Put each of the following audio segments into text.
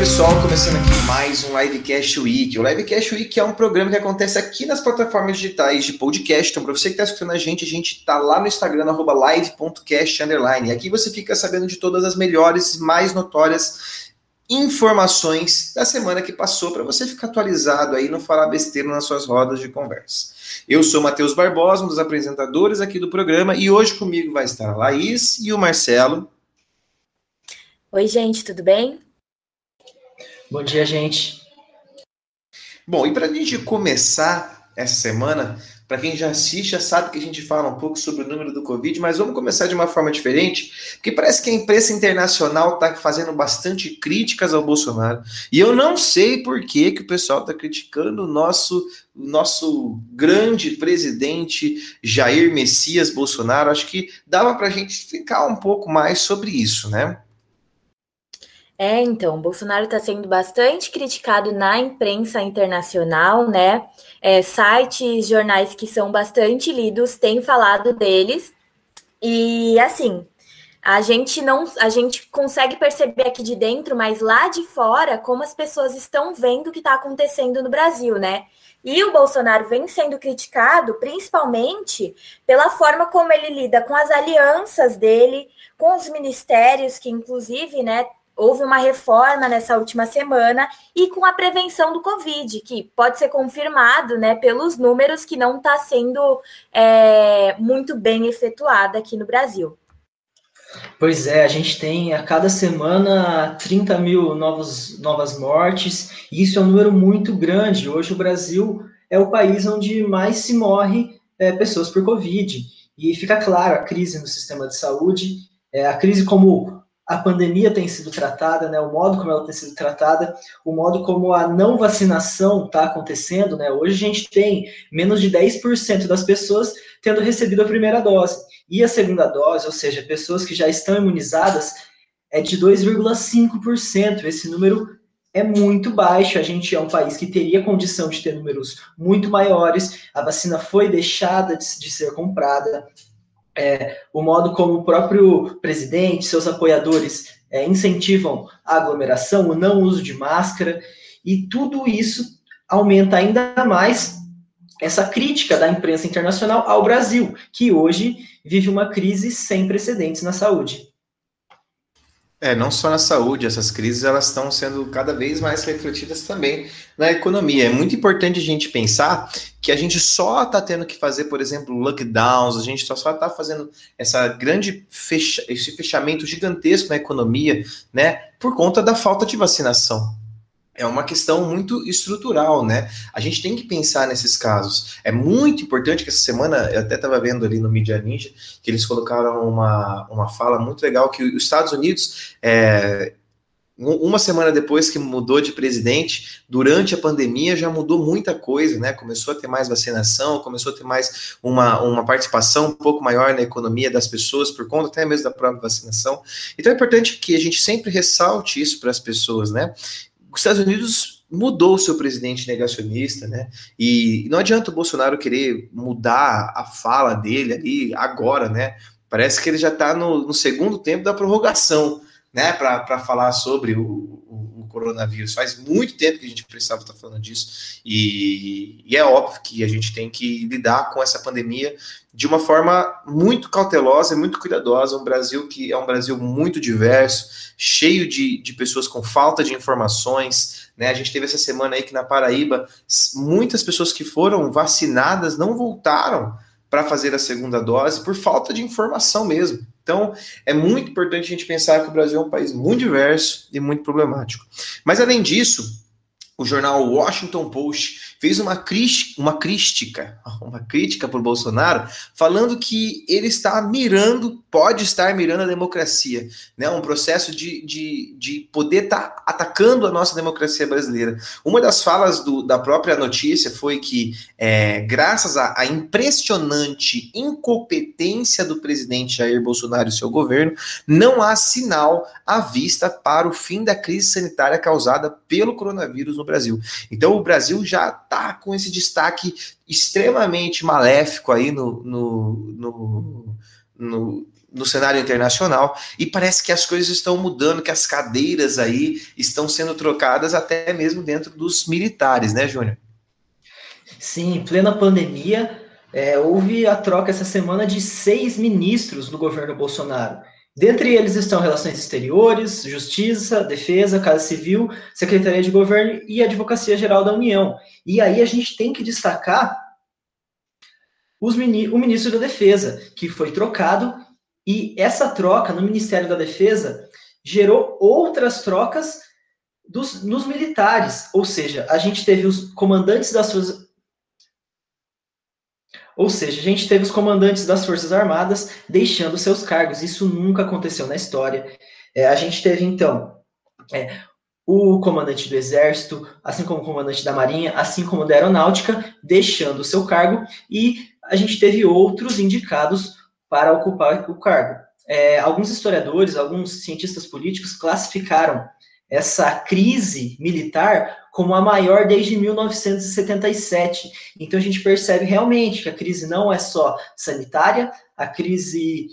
pessoal. Começando aqui mais um Livecast Week. O Livecast Week é um programa que acontece aqui nas plataformas digitais de podcast. Então, para você que está escutando a gente, a gente está lá no Instagram, live.cast. E aqui você fica sabendo de todas as melhores, mais notórias informações da semana que passou, para você ficar atualizado aí, não falar besteira nas suas rodas de conversa. Eu sou Matheus Barbosa, um dos apresentadores aqui do programa, e hoje comigo vai estar a Laís e o Marcelo. Oi, gente, tudo bem? Bom dia, gente. Bom, e para a gente começar essa semana, para quem já assiste, já sabe que a gente fala um pouco sobre o número do Covid, mas vamos começar de uma forma diferente, porque parece que a imprensa internacional está fazendo bastante críticas ao Bolsonaro. E eu não sei por que, que o pessoal está criticando o nosso, nosso grande presidente Jair Messias Bolsonaro. Acho que dava para a gente explicar um pouco mais sobre isso, né? É, então, Bolsonaro está sendo bastante criticado na imprensa internacional, né? É, sites, jornais que são bastante lidos têm falado deles. E assim, a gente não, a gente consegue perceber aqui de dentro, mas lá de fora, como as pessoas estão vendo o que está acontecendo no Brasil, né? E o Bolsonaro vem sendo criticado principalmente pela forma como ele lida com as alianças dele, com os ministérios, que inclusive, né, houve uma reforma nessa última semana e com a prevenção do Covid, que pode ser confirmado né, pelos números que não está sendo é, muito bem efetuada aqui no Brasil. Pois é, a gente tem a cada semana 30 mil novos, novas mortes, e isso é um número muito grande. Hoje o Brasil é o país onde mais se morre é, pessoas por Covid. E fica claro a crise no sistema de saúde, é, a crise como a pandemia tem sido tratada, né, o modo como ela tem sido tratada, o modo como a não vacinação está acontecendo, né, hoje a gente tem menos de 10% das pessoas tendo recebido a primeira dose, e a segunda dose, ou seja, pessoas que já estão imunizadas, é de 2,5%, esse número é muito baixo, a gente é um país que teria condição de ter números muito maiores, a vacina foi deixada de, de ser comprada, é, o modo como o próprio presidente, seus apoiadores é, incentivam a aglomeração, o não uso de máscara, e tudo isso aumenta ainda mais essa crítica da imprensa internacional ao Brasil, que hoje vive uma crise sem precedentes na saúde. É, não só na saúde, essas crises elas estão sendo cada vez mais refletidas também na economia. É muito importante a gente pensar que a gente só está tendo que fazer, por exemplo, lockdowns, a gente só está fazendo essa grande fecha, esse fechamento gigantesco na economia, né, por conta da falta de vacinação é uma questão muito estrutural, né? A gente tem que pensar nesses casos. É muito importante que essa semana, eu até estava vendo ali no Media Ninja, que eles colocaram uma, uma fala muito legal, que os Estados Unidos, é, uma semana depois que mudou de presidente, durante a pandemia já mudou muita coisa, né? Começou a ter mais vacinação, começou a ter mais uma, uma participação um pouco maior na economia das pessoas, por conta até mesmo da própria vacinação. Então é importante que a gente sempre ressalte isso para as pessoas, né? Os Estados Unidos mudou o seu presidente negacionista, né? E não adianta o Bolsonaro querer mudar a fala dele ali agora, né? Parece que ele já está no, no, segundo tempo da prorrogação, né? Para falar sobre o, coronavírus. Faz muito tempo que a gente precisava estar falando disso. E, e é óbvio que a gente tem que lidar com essa pandemia de uma forma muito cautelosa e muito cuidadosa. Um Brasil que é um Brasil muito diverso, cheio de, de pessoas com falta de informações. Né? A gente teve essa semana aí que na Paraíba, muitas pessoas que foram vacinadas não voltaram para fazer a segunda dose por falta de informação mesmo. Então, é muito importante a gente pensar que o Brasil é um país muito diverso e muito problemático. Mas, além disso, o jornal Washington Post fez uma, uma crítica, uma crítica o Bolsonaro, falando que ele está mirando, pode estar mirando a democracia, né? Um processo de, de, de poder estar tá atacando a nossa democracia brasileira. Uma das falas do, da própria notícia foi que, é, graças à impressionante incompetência do presidente Jair Bolsonaro e seu governo, não há sinal à vista para o fim da crise sanitária causada pelo coronavírus no Brasil. Então, o Brasil já tá com esse destaque extremamente maléfico aí no, no, no, no no cenário internacional e parece que as coisas estão mudando, que as cadeiras aí estão sendo trocadas até mesmo dentro dos militares, né, Júnior? Sim, em plena pandemia, é, houve a troca essa semana de seis ministros do governo Bolsonaro. Dentre eles estão Relações Exteriores, Justiça, Defesa, Casa Civil, Secretaria de Governo e Advocacia Geral da União. E aí a gente tem que destacar os, o ministro da Defesa, que foi trocado, e essa troca no Ministério da Defesa gerou outras trocas dos, nos militares. Ou seja, a gente teve os comandantes das forças ou seja, a gente teve os comandantes das Forças Armadas deixando seus cargos. Isso nunca aconteceu na história. É, a gente teve, então, é, o comandante do Exército, assim como o comandante da Marinha, assim como da Aeronáutica, deixando o seu cargo, e a gente teve outros indicados para ocupar o cargo. É, alguns historiadores, alguns cientistas políticos classificaram essa crise militar como a maior desde 1977. Então a gente percebe realmente que a crise não é só sanitária, a crise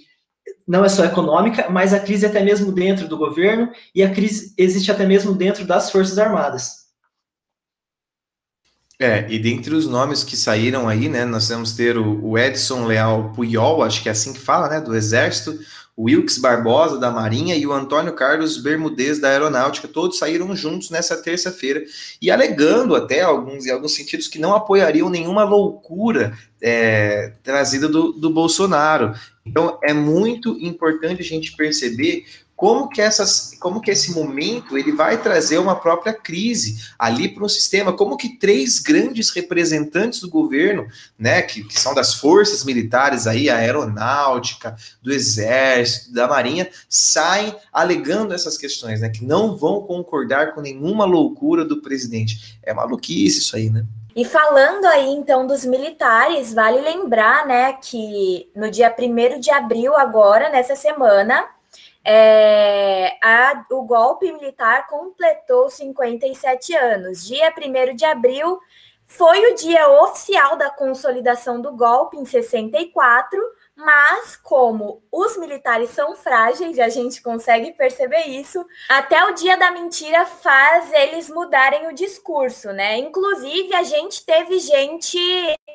não é só econômica, mas a crise é até mesmo dentro do governo e a crise existe até mesmo dentro das Forças Armadas. É, e dentre os nomes que saíram aí, né, nós vamos ter o, Edson Leal Puyol, acho que é assim que fala, né, do Exército, o Wilkes Barbosa, da Marinha, e o Antônio Carlos Bermudez, da Aeronáutica, todos saíram juntos nessa terça-feira, e alegando até alguns, em alguns sentidos, que não apoiariam nenhuma loucura é, trazida do, do Bolsonaro. Então, é muito importante a gente perceber como que essas, como que esse momento ele vai trazer uma própria crise ali para o sistema, como que três grandes representantes do governo, né, que, que são das forças militares aí, a aeronáutica, do exército, da marinha, saem alegando essas questões, né, que não vão concordar com nenhuma loucura do presidente. É maluquice isso aí, né? E falando aí então dos militares, vale lembrar, né, que no dia 1 de abril agora, nessa semana, é, a, o golpe militar completou 57 anos. Dia 1 de abril foi o dia oficial da consolidação do golpe em 64, mas como os militares são frágeis e a gente consegue perceber isso, até o dia da mentira faz eles mudarem o discurso, né? Inclusive, a gente teve gente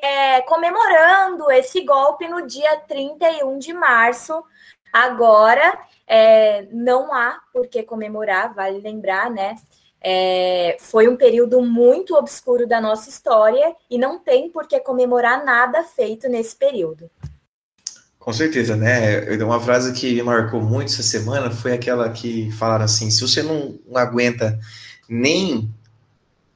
é, comemorando esse golpe no dia 31 de março, agora. É, não há por que comemorar, vale lembrar, né? É, foi um período muito obscuro da nossa história e não tem por que comemorar nada feito nesse período. Com certeza, né? Uma frase que me marcou muito essa semana foi aquela que falaram assim: se você não, não aguenta nem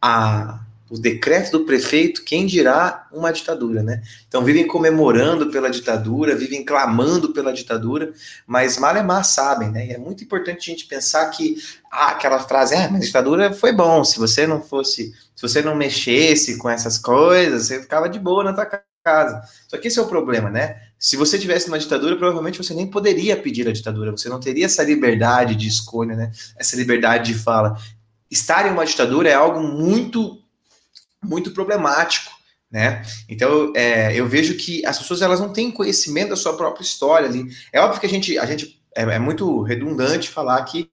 a o decreto do prefeito, quem dirá uma ditadura, né? Então vivem comemorando pela ditadura, vivem clamando pela ditadura, mas Malemar sabem, né? E é muito importante a gente pensar que ah, aquela frase, ah, mas a ditadura foi bom, se você não fosse, se você não mexesse com essas coisas, você ficava de boa na tua casa. Só que esse é o problema, né? Se você tivesse uma ditadura, provavelmente você nem poderia pedir a ditadura, você não teria essa liberdade de escolha, né? Essa liberdade de fala. Estar em uma ditadura é algo muito muito problemático, né? Então, é, eu vejo que as pessoas elas não têm conhecimento da sua própria história ali. É óbvio que a gente, a gente é, é muito redundante falar que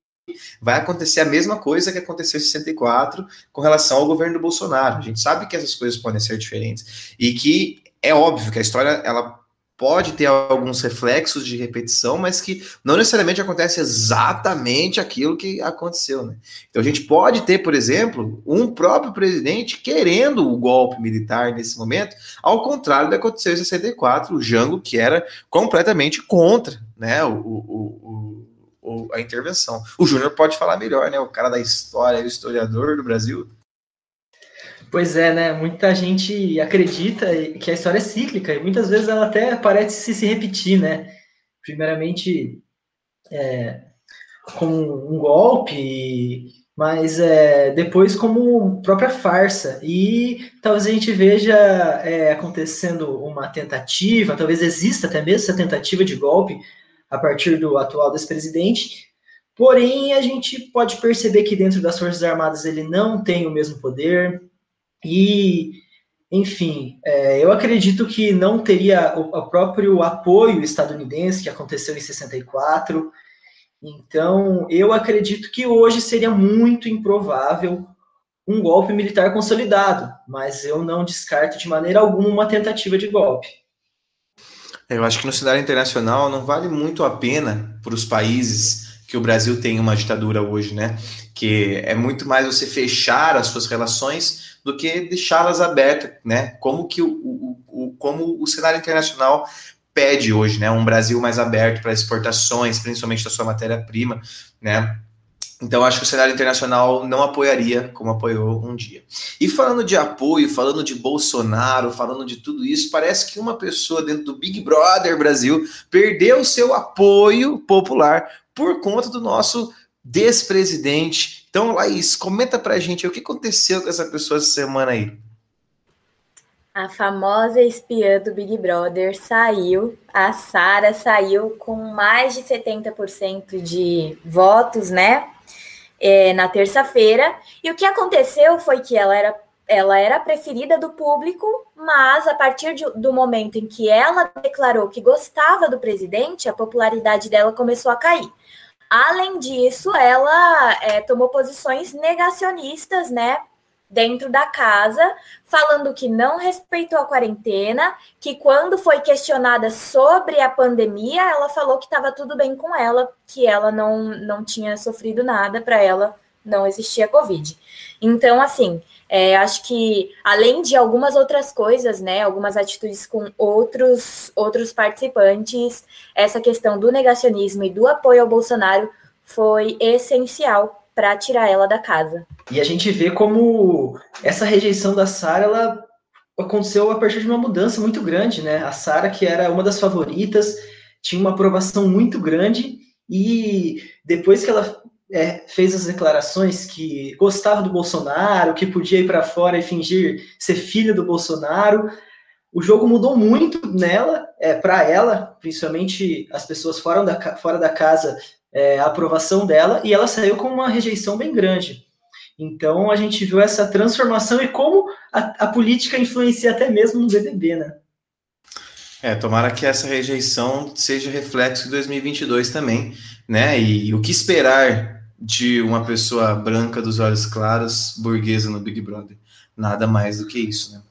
vai acontecer a mesma coisa que aconteceu em 64 com relação ao governo do Bolsonaro. A gente sabe que essas coisas podem ser diferentes e que é óbvio que a história ela pode ter alguns reflexos de repetição, mas que não necessariamente acontece exatamente aquilo que aconteceu, né? Então a gente pode ter, por exemplo, um próprio presidente querendo o golpe militar nesse momento, ao contrário do que aconteceu em 64, o Jango que era completamente contra, né, o, o, o, a intervenção. O Júnior pode falar melhor, né? O cara da história, o historiador do Brasil. Pois é, né? Muita gente acredita que a história é cíclica e muitas vezes ela até parece se, repetir, né? Primeiramente, é, como um golpe, mas é, depois como própria farsa. E talvez a gente veja é, acontecendo uma tentativa, talvez exista até mesmo essa tentativa de golpe a partir do atual despresidente. Porém, a gente pode perceber que dentro das Forças Armadas ele não tem o mesmo poder, e Enfim, é, eu acredito que não teria o, o, próprio apoio estadunidense que aconteceu em 64. Então, eu acredito que hoje seria muito improvável um golpe militar consolidado, mas eu não descarto de maneira alguma uma tentativa de golpe. Eu acho que no cenário internacional não vale muito a pena para os países que o Brasil tem uma ditadura hoje, né? Que é muito mais você fechar as suas relações do que deixá-las abertas, né? Como que o, o, o, como o cenário internacional pede hoje, né? Um Brasil mais aberto para exportações, principalmente da sua matéria-prima, né? Então, acho que o cenário internacional não apoiaria como apoiou um dia. E falando de apoio, falando de Bolsonaro, falando de tudo isso, parece que uma pessoa dentro do Big Brother Brasil perdeu seu apoio popular por conta do nosso despresidente. Então, Laís, comenta pra gente o que aconteceu com essa pessoa essa semana aí. A famosa espiã do Big Brother saiu, a Sara saiu com mais de 70% de votos, né? É, na terça-feira. E o que aconteceu foi que ela era, ela era preferida do público, mas a partir de, do momento em que ela declarou que gostava do presidente, a popularidade dela começou a cair. Além disso, ela é, tomou posições negacionistas, né? Dentro da casa, falando que não respeitou a quarentena, que quando foi questionada sobre a pandemia, ela falou que estava tudo bem com ela, que ela não, não tinha sofrido nada, para ela não existia Covid. Então, assim, é, acho que além de algumas outras coisas, né, algumas atitudes com outros outros participantes, essa questão do negacionismo e do apoio ao Bolsonaro foi essencial para tirar ela da casa. E a gente vê como essa rejeição da Sara ela aconteceu a partir de uma mudança muito grande, né? A Sara que era uma das favoritas tinha uma aprovação muito grande e depois que ela é, fez as declarações que gostava do Bolsonaro, que podia ir para fora e fingir ser filha do Bolsonaro. O jogo mudou muito nela, é, para ela, principalmente as pessoas fora da, fora da casa, é, a aprovação dela, e ela saiu com uma rejeição bem grande. Então a gente viu essa transformação e como a, a política influencia até mesmo no BBB, né? É, tomara que essa rejeição seja reflexo de 2022 também, né? E, e o que esperar de uma pessoa branca dos olhos claros, burguesa no Big Brother? Nada mais do que isso, né?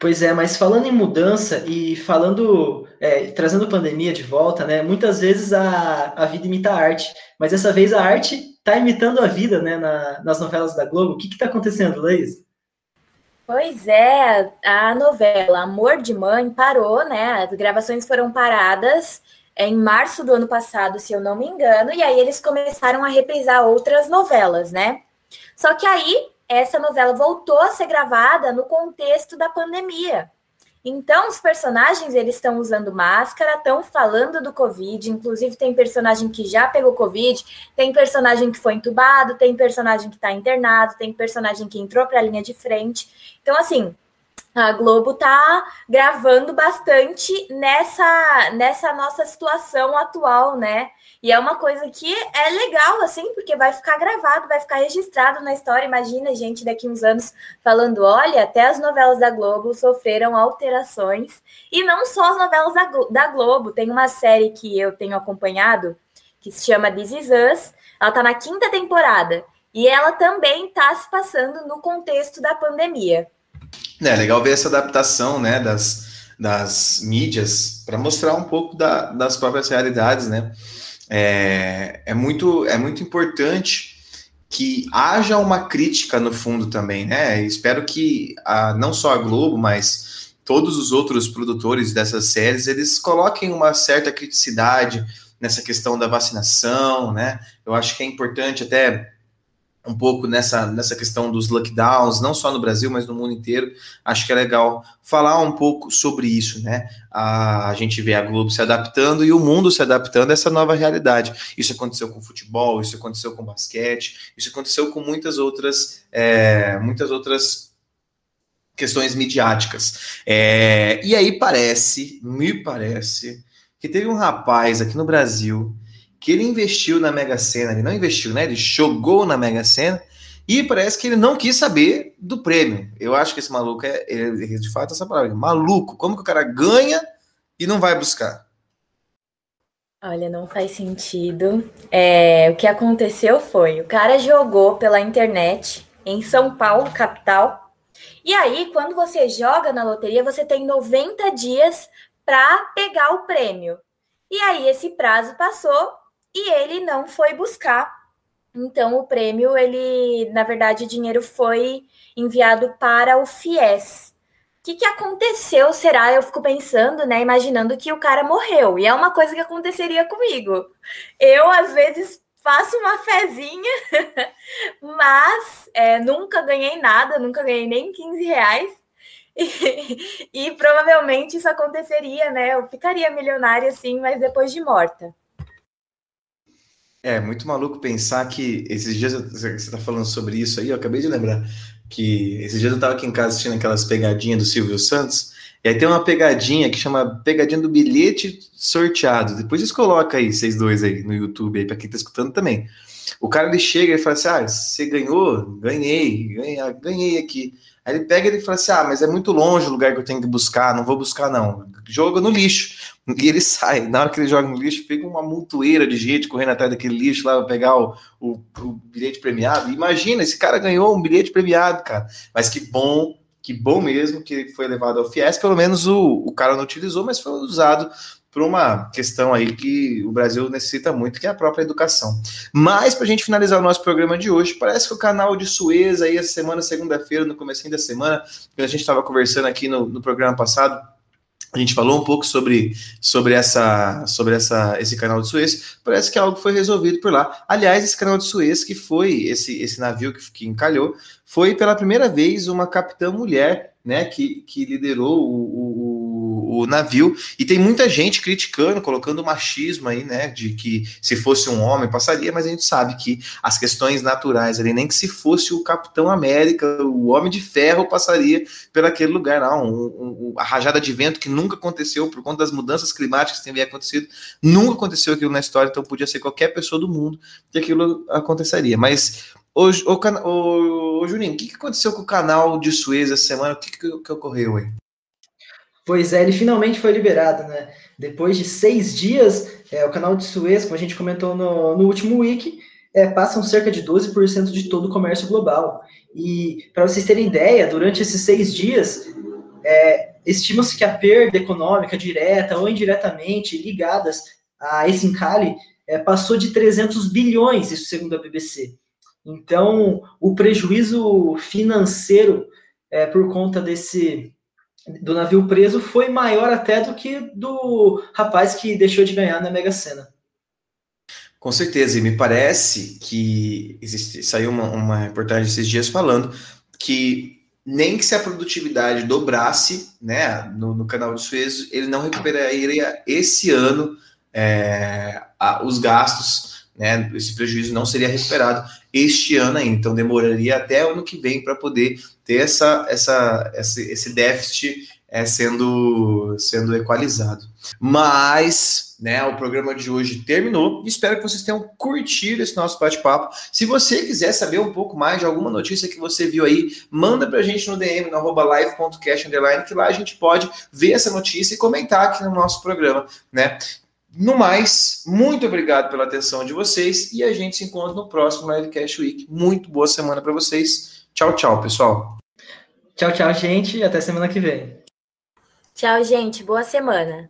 Pois é, mas falando em mudança e falando, é, trazendo pandemia de volta, né? Muitas vezes a, a vida imita a arte, mas dessa vez a arte está imitando a vida, né? Na, nas novelas da Globo. O que está acontecendo, Leis? Pois é, a novela Amor de Mãe parou, né? As gravações foram paradas em março do ano passado, se eu não me engano, e aí eles começaram a reprisar outras novelas, né? Só que aí essa novela voltou a ser gravada no contexto da pandemia. Então, os personagens eles estão usando máscara, estão falando do Covid. Inclusive, tem personagem que já pegou Covid, tem personagem que foi entubado, tem personagem que está internado, tem personagem que entrou para a linha de frente. Então, assim, a Globo tá gravando bastante nessa nessa nossa situação atual, né? E é uma coisa que é legal, assim, porque vai ficar gravado, vai ficar registrado na história. Imagina, gente, daqui uns anos falando: olha, até as novelas da Globo sofreram alterações. E não só as novelas da, da Globo, tem uma série que eu tenho acompanhado que se chama This Is Us. Ela tá na quinta temporada. E ela também está se passando no contexto da pandemia. É legal ver essa adaptação né, das, das mídias para mostrar um pouco da, das próprias realidades, né? É, é, muito, é muito importante que haja uma crítica no fundo também, né? Espero que a, não só a Globo, mas todos os outros produtores dessas séries, eles coloquem uma certa criticidade nessa questão da vacinação, né? Eu acho que é importante até um pouco nessa, nessa questão dos lockdowns, não só no Brasil, mas no mundo inteiro. Acho que é legal falar um pouco sobre isso, né? A, a gente vê a Globo se adaptando e o mundo se adaptando a essa nova realidade. Isso aconteceu com futebol, isso aconteceu com basquete, isso aconteceu com muitas outras, é, muitas outras questões midiáticas. É, e aí parece, me parece, que teve um rapaz aqui no Brasil que ele investiu na Mega Sena, ele não investiu, né? Ele jogou na Mega Sena e parece que ele não quis saber do prêmio. Eu acho que esse maluco é, de fato, essa palavra, maluco. Como que o cara ganha e não vai buscar? Olha, não faz sentido. É, o que aconteceu foi, o cara jogou pela internet em São Paulo, capital. E aí, quando você joga na loteria, você tem 90 dias para pegar o prêmio. E aí esse prazo passou e ele não foi buscar então, o prêmio, ele, na verdade, o dinheiro foi enviado para o FIES. O que, que aconteceu? Será? Eu fico pensando, né? Imaginando que o cara morreu. E é uma coisa que aconteceria comigo. Eu, às vezes, faço uma fezinha, mas é, nunca ganhei nada, nunca ganhei nem 15 reais. E, e provavelmente isso aconteceria, né? Eu ficaria milionária, assim, mas depois de morta. É muito maluco pensar que esses dias você está falando sobre isso aí, eu acabei de lembrar que esses dias eu estava aqui em casa assistindo aquelas pegadinhas do Silvio Santos, e aí tem uma pegadinha que chama pegadinha do bilhete sorteado. Depois vocês colocam aí, vocês dois aí no YouTube aí, para quem está escutando também. O cara ele chega e fala assim: Ah, você ganhou? Ganhei, ganhei, ganhei aqui. Aí ele pega e ele fala assim: Ah, mas é muito longe o lugar que eu tenho que buscar, não vou buscar, não. Joga no lixo. E ele sai. Na hora que ele joga no lixo, fica uma montoeira de gente correndo atrás daquele lixo lá para pegar o, o, o, bilhete premiado. Imagina, esse cara ganhou um bilhete premiado, cara. Mas que bom, que bom mesmo que foi levado ao FIES. Pelo menos o, o cara não utilizou, mas foi usado por uma questão aí que o Brasil necessita muito, que é a própria educação. Mas, para a gente finalizar o nosso programa de hoje, parece que o canal de Suez, aí, essa semana, segunda-feira, no começo da semana, que a gente estava conversando aqui no, no programa passado, a gente falou um pouco sobre, sobre, essa, sobre essa, esse canal de Suez. Parece que algo foi resolvido por lá. Aliás, esse canal de Suez, que foi esse, esse navio que, que encalhou, foi pela primeira vez uma capitã mulher né, que, que liderou o, o o navio, e tem muita gente criticando, colocando machismo aí, né, de que se fosse um homem passaria, mas a gente sabe que as questões naturais ali, nem que se fosse o Capitão América, o Homem de Ferro passaria por aquele lugar, não, um, um, a rajada de vento que nunca aconteceu por conta das mudanças climáticas que têm acontecido, nunca aconteceu aquilo na história, então podia ser qualquer pessoa do mundo que aquilo aconteceria, mas Ô, ô, ô, ô Juninho, o que, que aconteceu com o canal de Suez essa semana? O que, que, que ocorreu aí? Pois é, ele finalmente foi liberado, né? Depois de seis dias, é, o canal de Suez, como a gente comentou no, no último week, é, passam cerca de 12% de todo o comércio global. E, para vocês terem ideia, durante esses seis dias, é, estima-se que a perda econômica direta ou indiretamente ligadas a esse encalhe é, passou de 300 bilhões, isso segundo a BBC. Então, o prejuízo financeiro é, por conta desse do navio preso foi maior até do que do rapaz que deixou de ganhar na Mega Sena. Com certeza, e me parece que existe, saiu uma, uma reportagem esses dias falando que nem que se a produtividade dobrasse né, no, no canal de Suez, ele não recuperaria esse ano é, a, os gastos, né, esse prejuízo não seria recuperado este ano ainda, então demoraria até o ano que vem para poder ter essa, essa, esse, esse déficit é, sendo, sendo equalizado. Mas, né, o programa de hoje terminou. Espero que vocês tenham curtido esse nosso bate-papo. Se você quiser saber um pouco mais de alguma notícia que você viu aí, manda pra gente no DM, no arroba live.cast, que lá a gente pode ver essa notícia e comentar aqui no nosso programa, né? No mais, muito obrigado pela atenção de vocês e a gente se encontra no próximo Livecast Week. Muito boa semana para vocês. Tchau, tchau, pessoal. Tchau, tchau, gente. Até semana que vem. Tchau, gente. Boa semana.